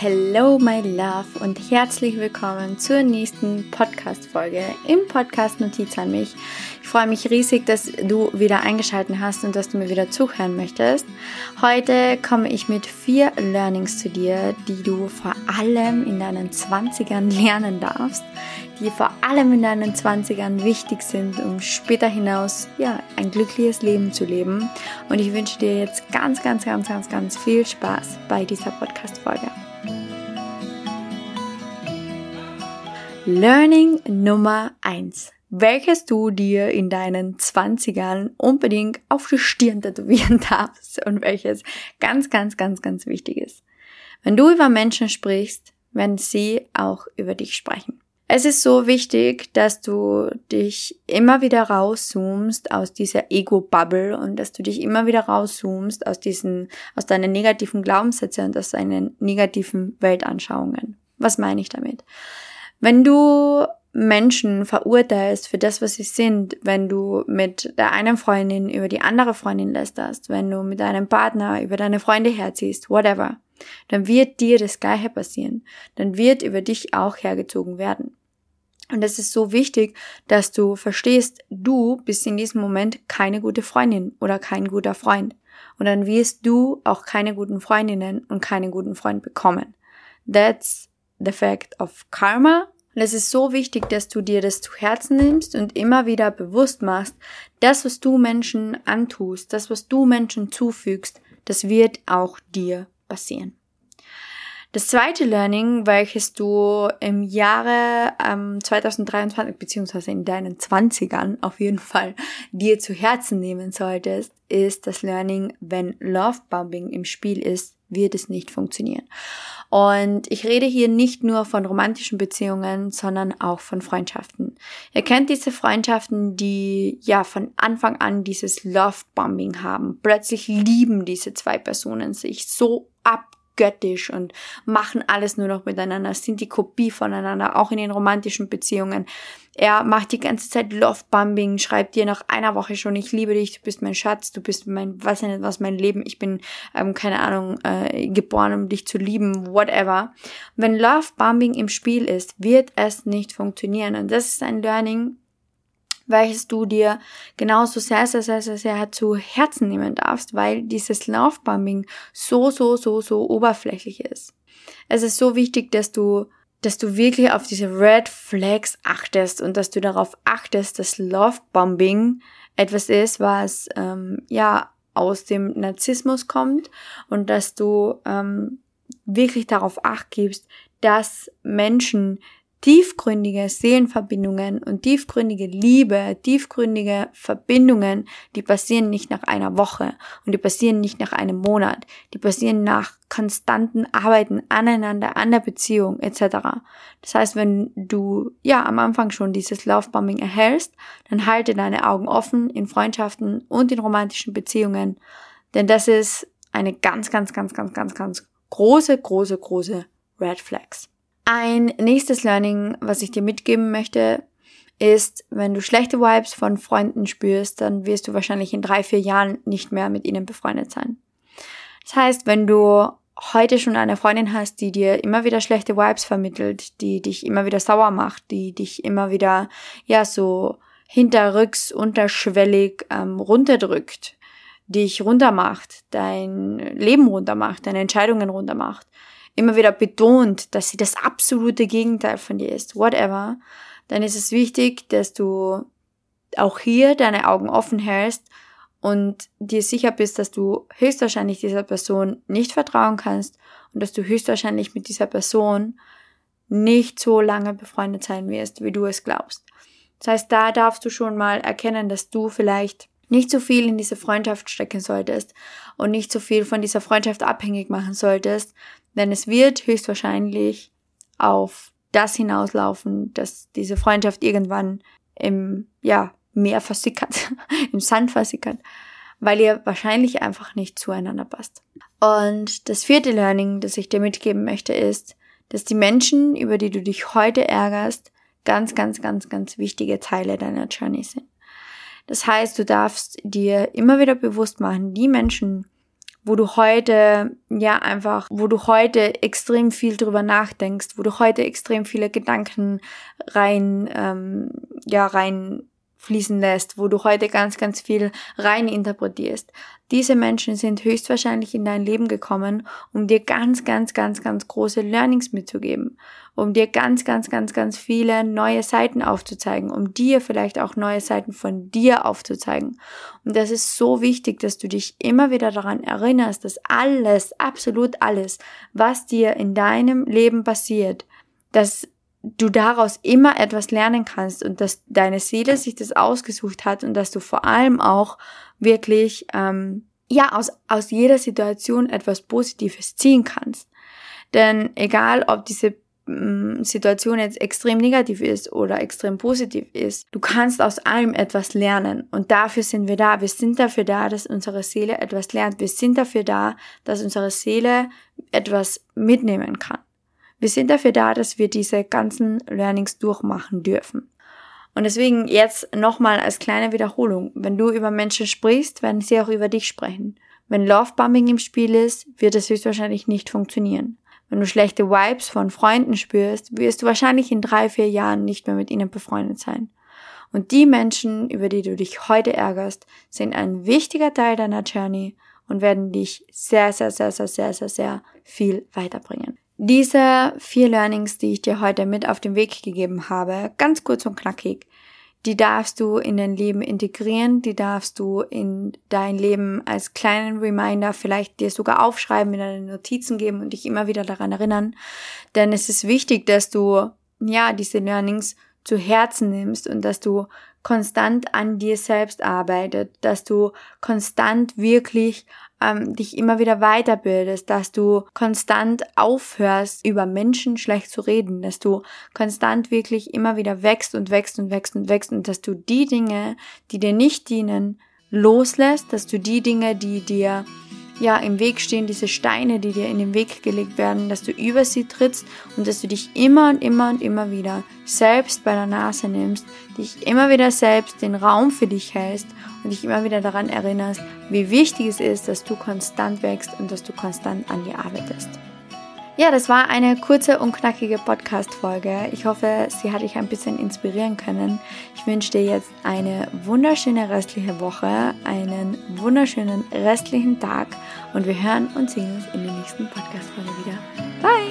Hello, my love und herzlich willkommen zur nächsten Podcast-Folge im Podcast Notiz an mich. Ich freue mich riesig, dass du wieder eingeschaltet hast und dass du mir wieder zuhören möchtest. Heute komme ich mit vier Learnings zu dir, die du vor allem in deinen 20ern lernen darfst, die vor allem in deinen 20ern wichtig sind, um später hinaus ja, ein glückliches Leben zu leben. Und ich wünsche dir jetzt ganz, ganz, ganz, ganz, ganz viel Spaß bei dieser Podcast-Folge. Learning Nummer eins, welches du dir in deinen 20ern unbedingt auf die Stirn tätowieren darfst und welches ganz, ganz, ganz, ganz wichtig ist. Wenn du über Menschen sprichst, werden sie auch über dich sprechen. Es ist so wichtig, dass du dich immer wieder rauszoomst aus dieser Ego-Bubble und dass du dich immer wieder rauszoomst aus diesen, aus deinen negativen Glaubenssätzen und aus deinen negativen Weltanschauungen. Was meine ich damit? Wenn du Menschen verurteilst für das, was sie sind, wenn du mit der einen Freundin über die andere Freundin lästerst, wenn du mit deinem Partner über deine Freunde herziehst, whatever, dann wird dir das Gleiche passieren. Dann wird über dich auch hergezogen werden. Und es ist so wichtig, dass du verstehst, du bist in diesem Moment keine gute Freundin oder kein guter Freund. Und dann wirst du auch keine guten Freundinnen und keinen guten Freund bekommen. That's the fact of Karma. Und es ist so wichtig, dass du dir das zu Herzen nimmst und immer wieder bewusst machst, das, was du Menschen antust, das, was du Menschen zufügst, das wird auch dir passieren. Das zweite Learning, welches du im Jahre ähm, 2023 beziehungsweise in deinen Zwanzigern auf jeden Fall dir zu Herzen nehmen solltest, ist das Learning, wenn Love Bombing im Spiel ist, wird es nicht funktionieren. Und ich rede hier nicht nur von romantischen Beziehungen, sondern auch von Freundschaften. Ihr kennt diese Freundschaften, die ja von Anfang an dieses Love-Bombing haben. Plötzlich lieben diese zwei Personen sich so ab göttisch und machen alles nur noch miteinander, sind die Kopie voneinander, auch in den romantischen Beziehungen. Er macht die ganze Zeit Love-Bombing, schreibt dir nach einer Woche schon, ich liebe dich, du bist mein Schatz, du bist mein, was nicht, was mein Leben, ich bin, ähm, keine Ahnung, äh, geboren, um dich zu lieben, whatever. Wenn Love-Bombing im Spiel ist, wird es nicht funktionieren. Und das ist ein Learning, welches du dir genauso sehr, sehr, sehr, sehr, sehr zu Herzen nehmen darfst, weil dieses Laufbombing so, so, so, so oberflächlich ist. Es ist so wichtig, dass du dass du wirklich auf diese Red Flags achtest und dass du darauf achtest, dass Lovebombing etwas ist, was ähm, ja aus dem Narzissmus kommt und dass du ähm, wirklich darauf acht gibst, dass Menschen tiefgründige Seelenverbindungen und tiefgründige Liebe, tiefgründige Verbindungen, die passieren nicht nach einer Woche und die passieren nicht nach einem Monat, die passieren nach konstanten Arbeiten aneinander, an der Beziehung etc. Das heißt, wenn du ja am Anfang schon dieses Lovebombing erhältst, dann halte deine Augen offen in Freundschaften und in romantischen Beziehungen, denn das ist eine ganz, ganz, ganz, ganz, ganz, ganz große, große, große Red Flags. Ein nächstes Learning, was ich dir mitgeben möchte, ist, wenn du schlechte Vibes von Freunden spürst, dann wirst du wahrscheinlich in drei, vier Jahren nicht mehr mit ihnen befreundet sein. Das heißt, wenn du heute schon eine Freundin hast, die dir immer wieder schlechte Vibes vermittelt, die dich immer wieder sauer macht, die dich immer wieder, ja, so hinterrücks, unterschwellig ähm, runterdrückt, dich runtermacht, dein Leben runtermacht, deine Entscheidungen runtermacht, immer wieder betont, dass sie das absolute Gegenteil von dir ist, whatever, dann ist es wichtig, dass du auch hier deine Augen offen hältst und dir sicher bist, dass du höchstwahrscheinlich dieser Person nicht vertrauen kannst und dass du höchstwahrscheinlich mit dieser Person nicht so lange befreundet sein wirst, wie du es glaubst. Das heißt, da darfst du schon mal erkennen, dass du vielleicht nicht so viel in diese Freundschaft stecken solltest und nicht so viel von dieser Freundschaft abhängig machen solltest, denn es wird höchstwahrscheinlich auf das hinauslaufen, dass diese Freundschaft irgendwann im, ja, Meer versickert, im Sand versickert, weil ihr wahrscheinlich einfach nicht zueinander passt. Und das vierte Learning, das ich dir mitgeben möchte, ist, dass die Menschen, über die du dich heute ärgerst, ganz, ganz, ganz, ganz wichtige Teile deiner Journey sind. Das heißt, du darfst dir immer wieder bewusst machen, die Menschen, wo du heute ja einfach, wo du heute extrem viel drüber nachdenkst, wo du heute extrem viele Gedanken rein, ähm, ja, rein fließen lässt, wo du heute ganz, ganz viel rein interpretierst. Diese Menschen sind höchstwahrscheinlich in dein Leben gekommen, um dir ganz, ganz, ganz, ganz große Learnings mitzugeben, um dir ganz, ganz, ganz, ganz viele neue Seiten aufzuzeigen, um dir vielleicht auch neue Seiten von dir aufzuzeigen. Und das ist so wichtig, dass du dich immer wieder daran erinnerst, dass alles, absolut alles, was dir in deinem Leben passiert, dass du daraus immer etwas lernen kannst und dass deine Seele sich das ausgesucht hat und dass du vor allem auch wirklich ähm, ja aus aus jeder Situation etwas Positives ziehen kannst. Denn egal, ob diese mm, Situation jetzt extrem negativ ist oder extrem positiv ist, du kannst aus allem etwas lernen und dafür sind wir da. Wir sind dafür da, dass unsere Seele etwas lernt. Wir sind dafür da, dass unsere Seele etwas mitnehmen kann. Wir sind dafür da, dass wir diese ganzen Learnings durchmachen dürfen. Und deswegen jetzt nochmal als kleine Wiederholung. Wenn du über Menschen sprichst, werden sie auch über dich sprechen. Wenn Lovebombing im Spiel ist, wird es höchstwahrscheinlich nicht funktionieren. Wenn du schlechte Vibes von Freunden spürst, wirst du wahrscheinlich in drei, vier Jahren nicht mehr mit ihnen befreundet sein. Und die Menschen, über die du dich heute ärgerst, sind ein wichtiger Teil deiner Journey und werden dich sehr, sehr, sehr, sehr, sehr, sehr, sehr viel weiterbringen. Diese vier Learnings, die ich dir heute mit auf den Weg gegeben habe, ganz kurz und knackig, die darfst du in dein Leben integrieren, die darfst du in dein Leben als kleinen Reminder vielleicht dir sogar aufschreiben, in deine Notizen geben und dich immer wieder daran erinnern. Denn es ist wichtig, dass du, ja, diese Learnings zu Herzen nimmst und dass du konstant an dir selbst arbeitet, dass du konstant wirklich ähm, dich immer wieder weiterbildest, dass du konstant aufhörst, über Menschen schlecht zu reden, dass du konstant wirklich immer wieder wächst und wächst und wächst und wächst und dass du die Dinge, die dir nicht dienen, loslässt, dass du die Dinge, die dir ja im Weg stehen, diese Steine, die dir in den Weg gelegt werden, dass du über sie trittst und dass du dich immer und immer und immer wieder selbst bei der Nase nimmst, dich immer wieder selbst den Raum für dich hältst und dich immer wieder daran erinnerst, wie wichtig es ist, dass du konstant wächst und dass du konstant an dir arbeitest. Ja, das war eine kurze und knackige Podcast-Folge. Ich hoffe, sie hat dich ein bisschen inspirieren können. Ich wünsche dir jetzt eine wunderschöne restliche Woche, einen wunderschönen restlichen Tag und wir hören und sehen uns in der nächsten Podcast-Folge wieder. Bye!